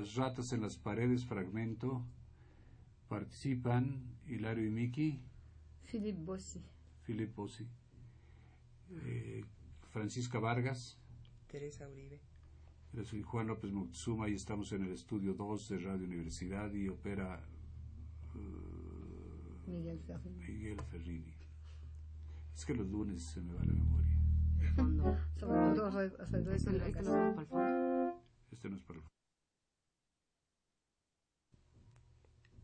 Las ratas en las paredes, fragmento. Participan Hilario y Miki, Philippe Bossy. Philip Bossi, eh, Francisca Vargas. Teresa Uribe. Yo soy Juan López Moctezuma y estamos en el estudio 2 de Radio Universidad y opera eh, Miguel Ferrin. Miguel Ferrini. Es que los lunes se me va la memoria. Fondo. Sobre todo de Este, este para el fondo. Este no es para el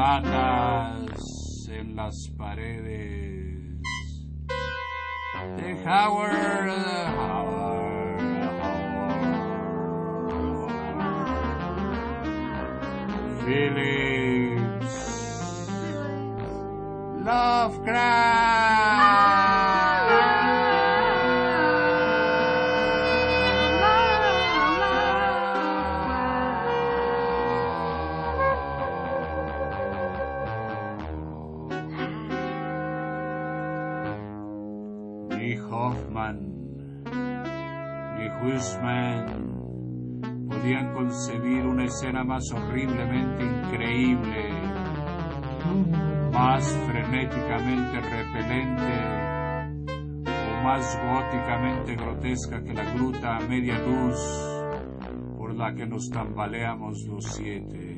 Ratas en las paredes de. Howard, Ni Hoffman ni Huisman podían concebir una escena más horriblemente increíble, más frenéticamente repelente o más góticamente grotesca que la gruta a media luz por la que nos tambaleamos los siete.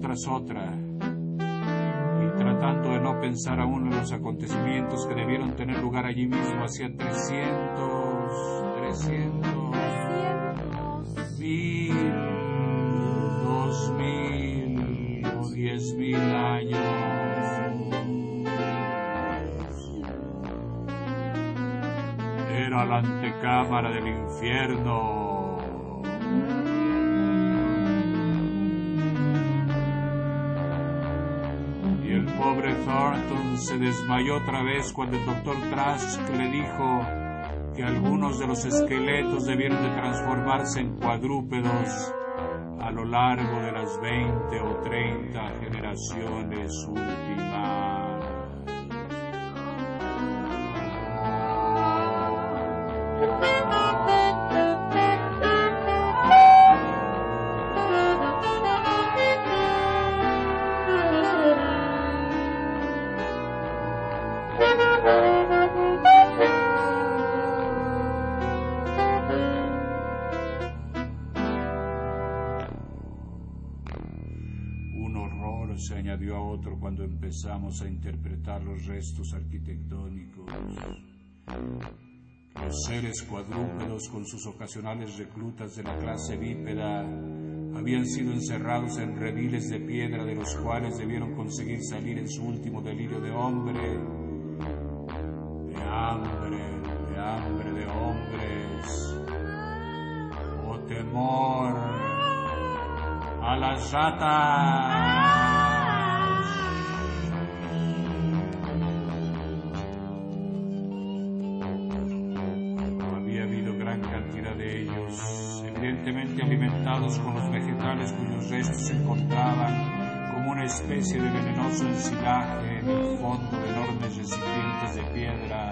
Tras otra y tratando de no pensar aún en los acontecimientos que debieron tener lugar allí mismo hacía 300, 300, mil, dos mil o diez mil años. Era la antecámara del infierno. Thornton se desmayó otra vez cuando el doctor Trask le dijo que algunos de los esqueletos debieron de transformarse en cuadrúpedos a lo largo de las 20 o 30 generaciones. Se añadió a otro cuando empezamos a interpretar los restos arquitectónicos. Los seres cuadrúpedos con sus ocasionales reclutas de la clase bípeda habían sido encerrados en rediles de piedra de los cuales debieron conseguir salir en su último delirio de hombre, de hambre, de hambre de hombres, o temor a las ratas. Con los vegetales cuyos restos se encontraban como una especie de venenoso ensilaje en el fondo de enormes recipientes de piedra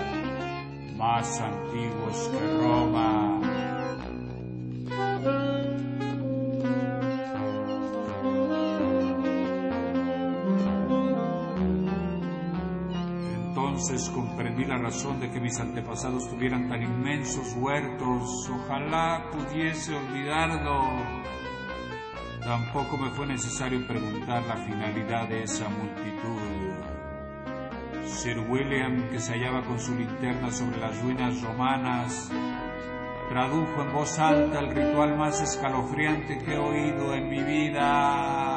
más antiguos que Roma. La razón de que mis antepasados tuvieran tan inmensos huertos. Ojalá pudiese olvidarlo. Tampoco me fue necesario preguntar la finalidad de esa multitud. Sir William, que se hallaba con su linterna sobre las ruinas romanas, tradujo en voz alta el ritual más escalofriante que he oído en mi vida.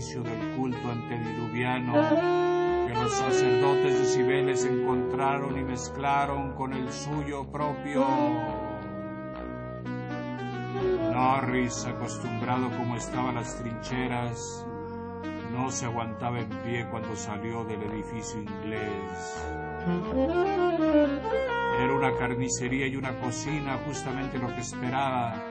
Del culto antediluviano que los sacerdotes de Cibeles encontraron y mezclaron con el suyo propio. Norris, acostumbrado como estaba a las trincheras, no se aguantaba en pie cuando salió del edificio inglés. Era una carnicería y una cocina, justamente lo que esperaba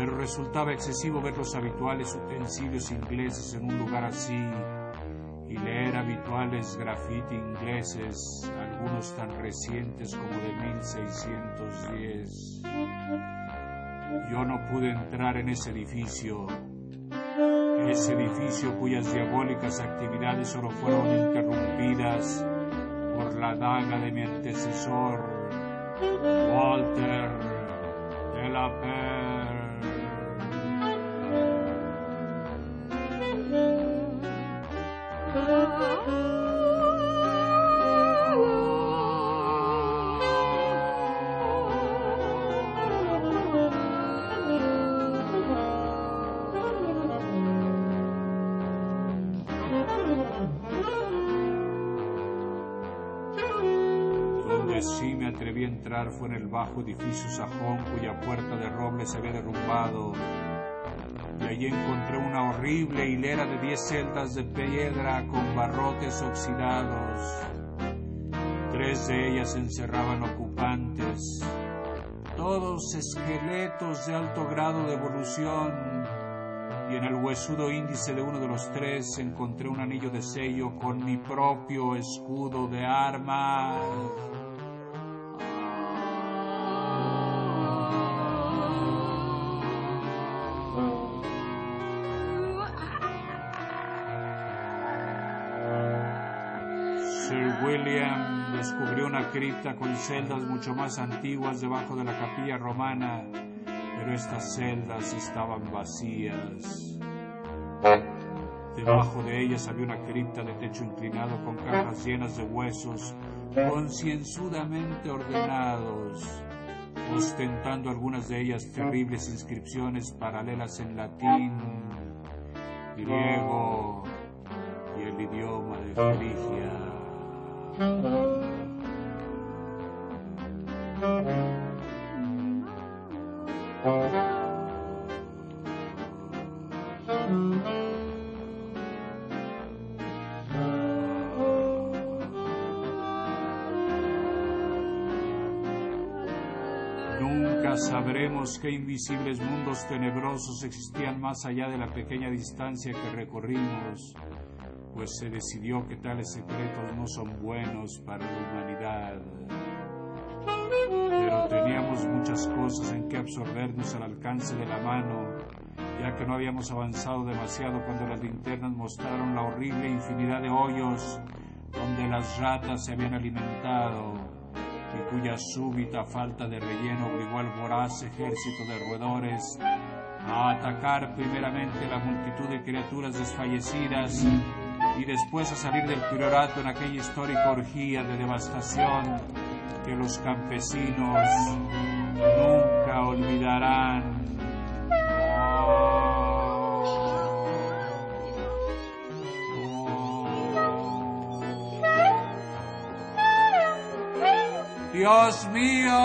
pero resultaba excesivo ver los habituales utensilios ingleses en un lugar así y leer habituales graffiti ingleses, algunos tan recientes como de 1610. Yo no pude entrar en ese edificio, ese edificio cuyas diabólicas actividades solo fueron interrumpidas por la daga de mi antecesor, Walter de la Per. En el bajo edificio sajón cuya puerta de roble se había derrumbado. Y allí encontré una horrible hilera de diez celdas de piedra con barrotes oxidados. Tres de ellas encerraban ocupantes, todos esqueletos de alto grado de evolución. Y en el huesudo índice de uno de los tres encontré un anillo de sello con mi propio escudo de armas. Descubrió una cripta con celdas mucho más antiguas debajo de la capilla romana, pero estas celdas estaban vacías. Debajo de ellas había una cripta de techo inclinado con cajas llenas de huesos concienzudamente ordenados, ostentando algunas de ellas terribles inscripciones paralelas en latín, griego y el idioma de Frigia. Qué invisibles mundos tenebrosos existían más allá de la pequeña distancia que recorrimos, pues se decidió que tales secretos no son buenos para la humanidad. Pero teníamos muchas cosas en que absorbernos al alcance de la mano, ya que no habíamos avanzado demasiado cuando las linternas mostraron la horrible infinidad de hoyos donde las ratas se habían alimentado y cuya súbita falta de relleno obligó al voraz ejército de roedores a atacar primeramente la multitud de criaturas desfallecidas y después a salir del priorato en aquella histórica orgía de devastación que los campesinos nunca olvidarán. Dios mío.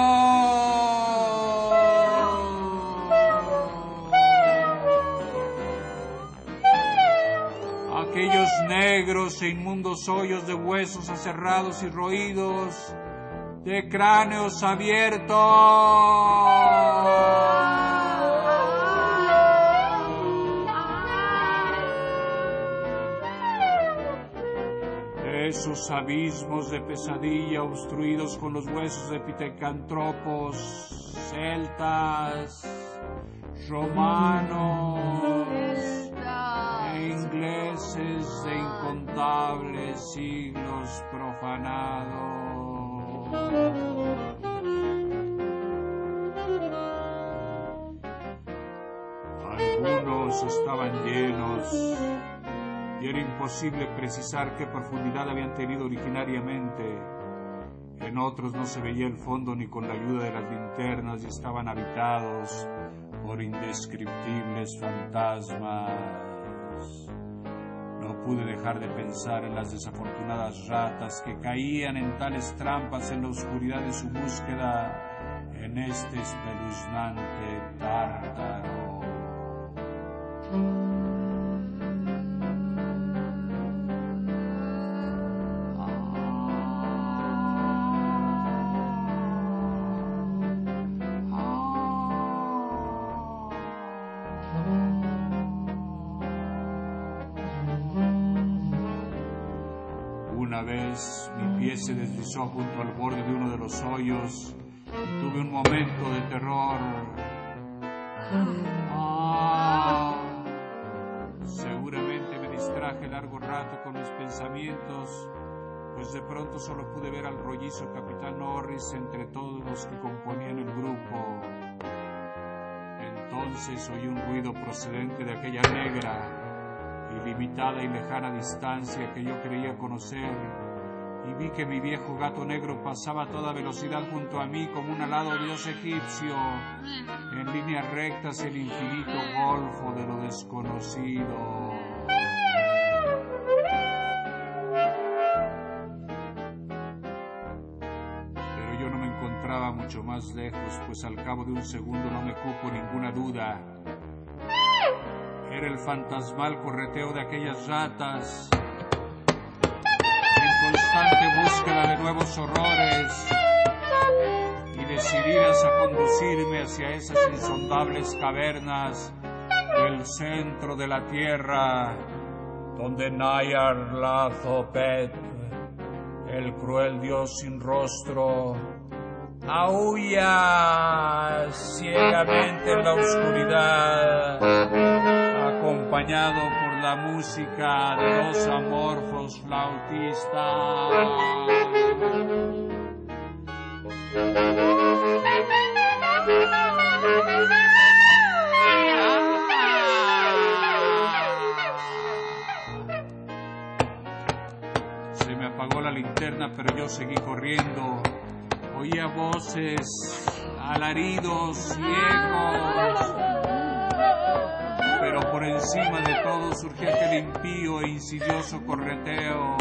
Aquellos negros e inmundos hoyos de huesos aserrados y roídos, de cráneos abiertos. Esos abismos de pesadilla obstruidos con los huesos de pitecantropos, celtas, romanos e ingleses de incontables siglos profanados. Algunos estaban llenos y era imposible precisar qué profundidad habían tenido originariamente. En otros no se veía el fondo ni con la ayuda de las linternas y estaban habitados por indescriptibles fantasmas. No pude dejar de pensar en las desafortunadas ratas que caían en tales trampas en la oscuridad de su búsqueda en este espeluznante tártaro. Vez mi pie se deslizó junto al borde de uno de los hoyos y tuve un momento de terror. Ah. Seguramente me distraje largo rato con mis pensamientos, pues de pronto solo pude ver al rollizo capitán Norris entre todos los que componían el grupo. Entonces oí un ruido procedente de aquella negra limitada y lejana distancia que yo creía conocer, y vi que mi viejo gato negro pasaba a toda velocidad junto a mí como un alado dios egipcio, en líneas rectas el infinito golfo de lo desconocido. Pero yo no me encontraba mucho más lejos, pues al cabo de un segundo no me cupo ninguna duda. Era el fantasmal correteo de aquellas ratas. En constante búsqueda de nuevos horrores y decididas a conducirme hacia esas insondables cavernas del centro de la tierra donde Nayar Lazopet, el cruel dios sin rostro, aúlla ciegamente en la oscuridad acompañado por la música de los amorfos flautistas. Se me apagó la linterna, pero yo seguí corriendo. Oía voces, alaridos, ciegos pero por encima de todo surgía aquel impío e insidioso correteo.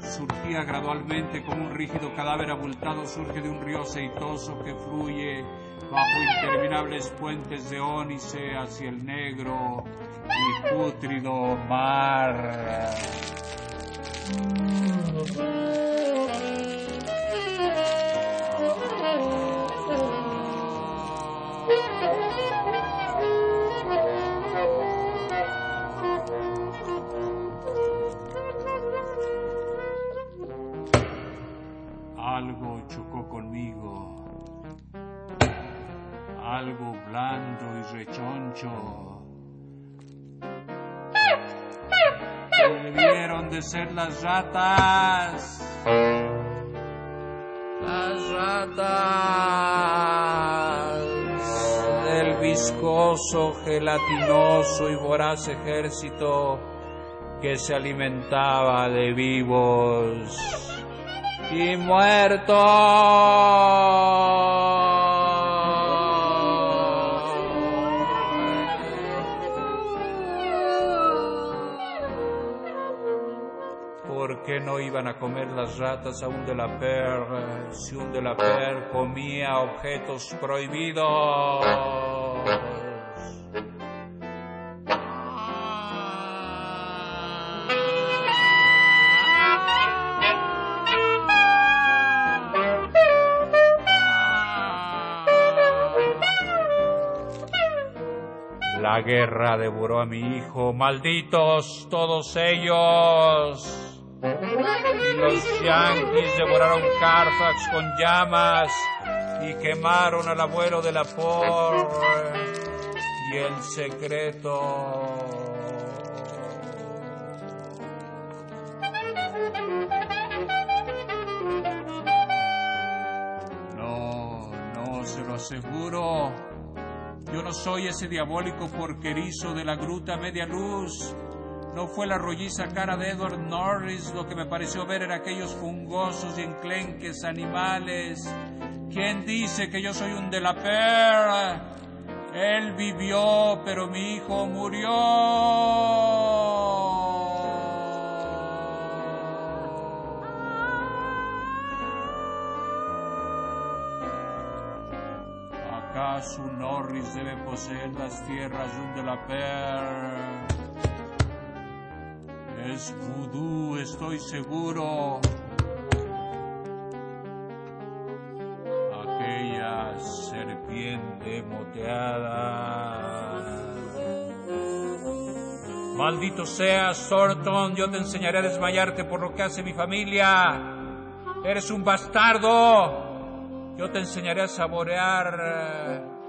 Surgía gradualmente como un rígido cadáver abultado surge de un río aceitoso que fluye bajo interminables puentes de ónice hacia el negro y pútrido mar. rechoncho. Debieron de ser las ratas. Las ratas del viscoso, gelatinoso y voraz ejército que se alimentaba de vivos y muertos. Qué no iban a comer las ratas a un de la per si un de la per comía objetos prohibidos? La guerra devoró a mi hijo, malditos todos ellos. Y los yanquis devoraron Carfax con llamas y quemaron al abuelo de la por y el secreto. No, no, se lo aseguro. Yo no soy ese diabólico porquerizo de la gruta media luz. No fue la rolliza cara de Edward Norris lo que me pareció ver en aquellos fungosos y enclenques animales. ¿Quién dice que yo soy un de la perra? Él vivió, pero mi hijo murió. ¿Acaso Norris debe poseer las tierras de un de la per? Es vudú, estoy seguro. Aquella serpiente moteada. Maldito seas, Thornton, yo te enseñaré a desmayarte por lo que hace mi familia. Eres un bastardo. Yo te enseñaré a saborear.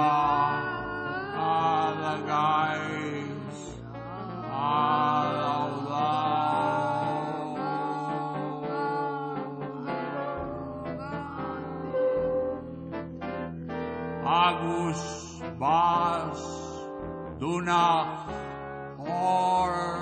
are the. Agus Bas Dunach Horror.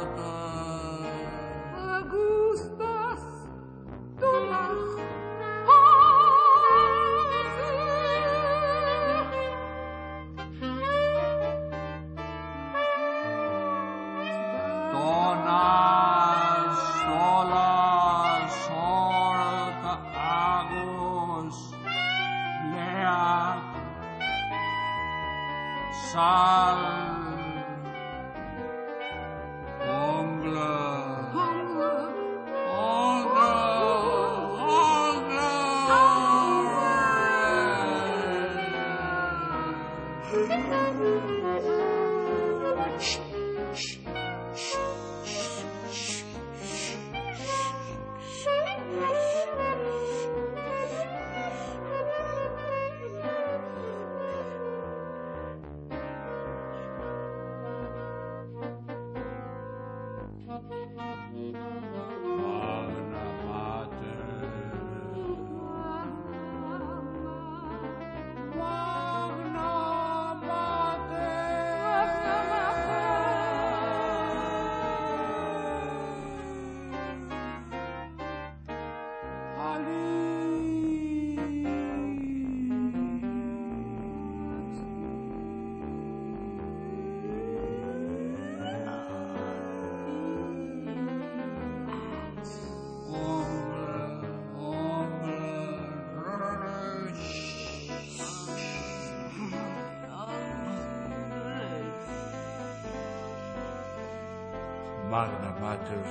Magna Mater,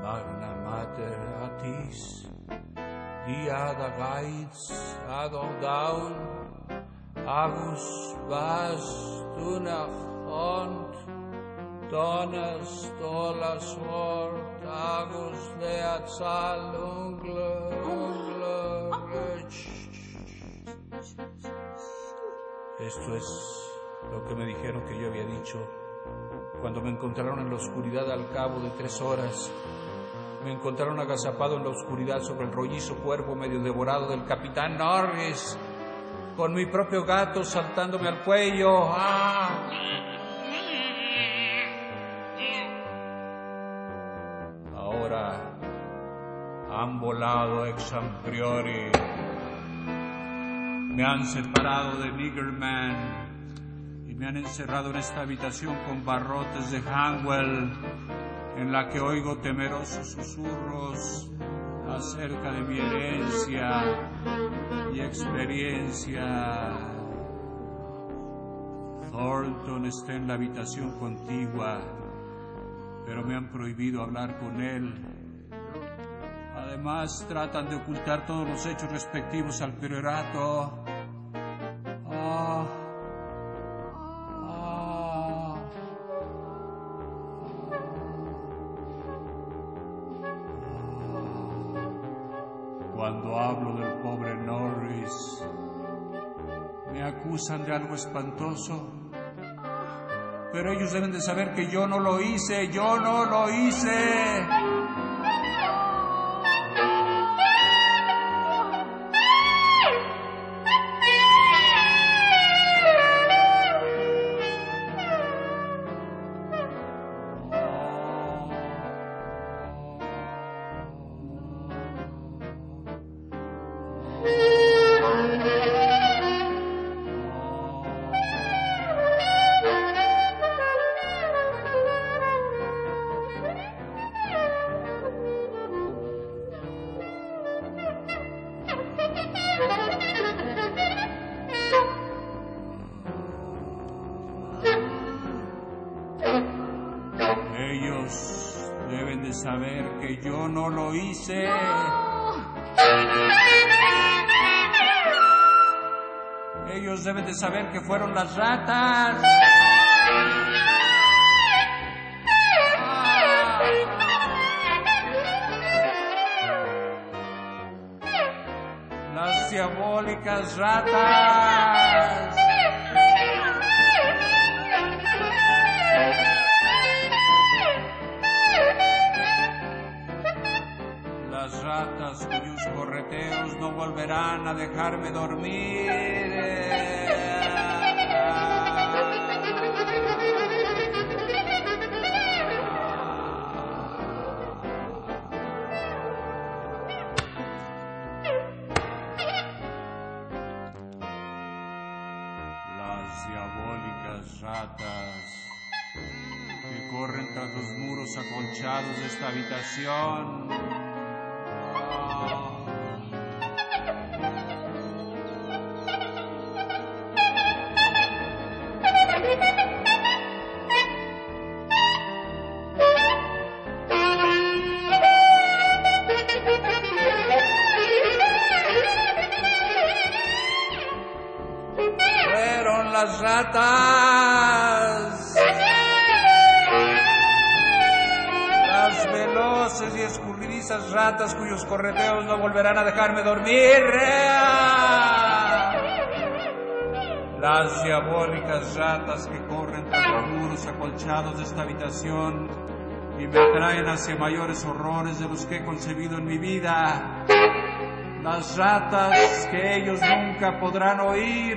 Magna Mater Atis, Diada Gaiz, Adon Daun, Agus Vas Tunach, und donnerst olas Wort, agus der Zahl Esto es lo que me dijeron que yo había dicho cuando me encontraron en la oscuridad al cabo de tres horas. Me encontraron agazapado en la oscuridad sobre el rollizo cuerpo medio devorado del capitán Norris, con mi propio gato saltándome al cuello. ¡Ah! Ahora han volado ex priori. Me han separado de Niggerman me han encerrado en esta habitación con barrotes de Hanwell en la que oigo temerosos susurros acerca de mi herencia y experiencia. Thornton está en la habitación contigua, pero me han prohibido hablar con él. Además, tratan de ocultar todos los hechos respectivos al priorato. Cuando hablo del pobre Norris, me acusan de algo espantoso. Pero ellos deben de saber que yo no lo hice, yo no lo hice. Saber que yo no lo hice. Ellos deben de saber que fueron las ratas. Las diabólicas ratas. Correteos no volverán a dejarme dormir. Las diabólicas ratas que corren tras los muros acolchados de esta habitación. Dejarme dormir. Las diabólicas ratas que corren tras los muros acolchados de esta habitación y me atraen hacia mayores horrores de los que he concebido en mi vida. Las ratas que ellos nunca podrán oír.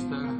Como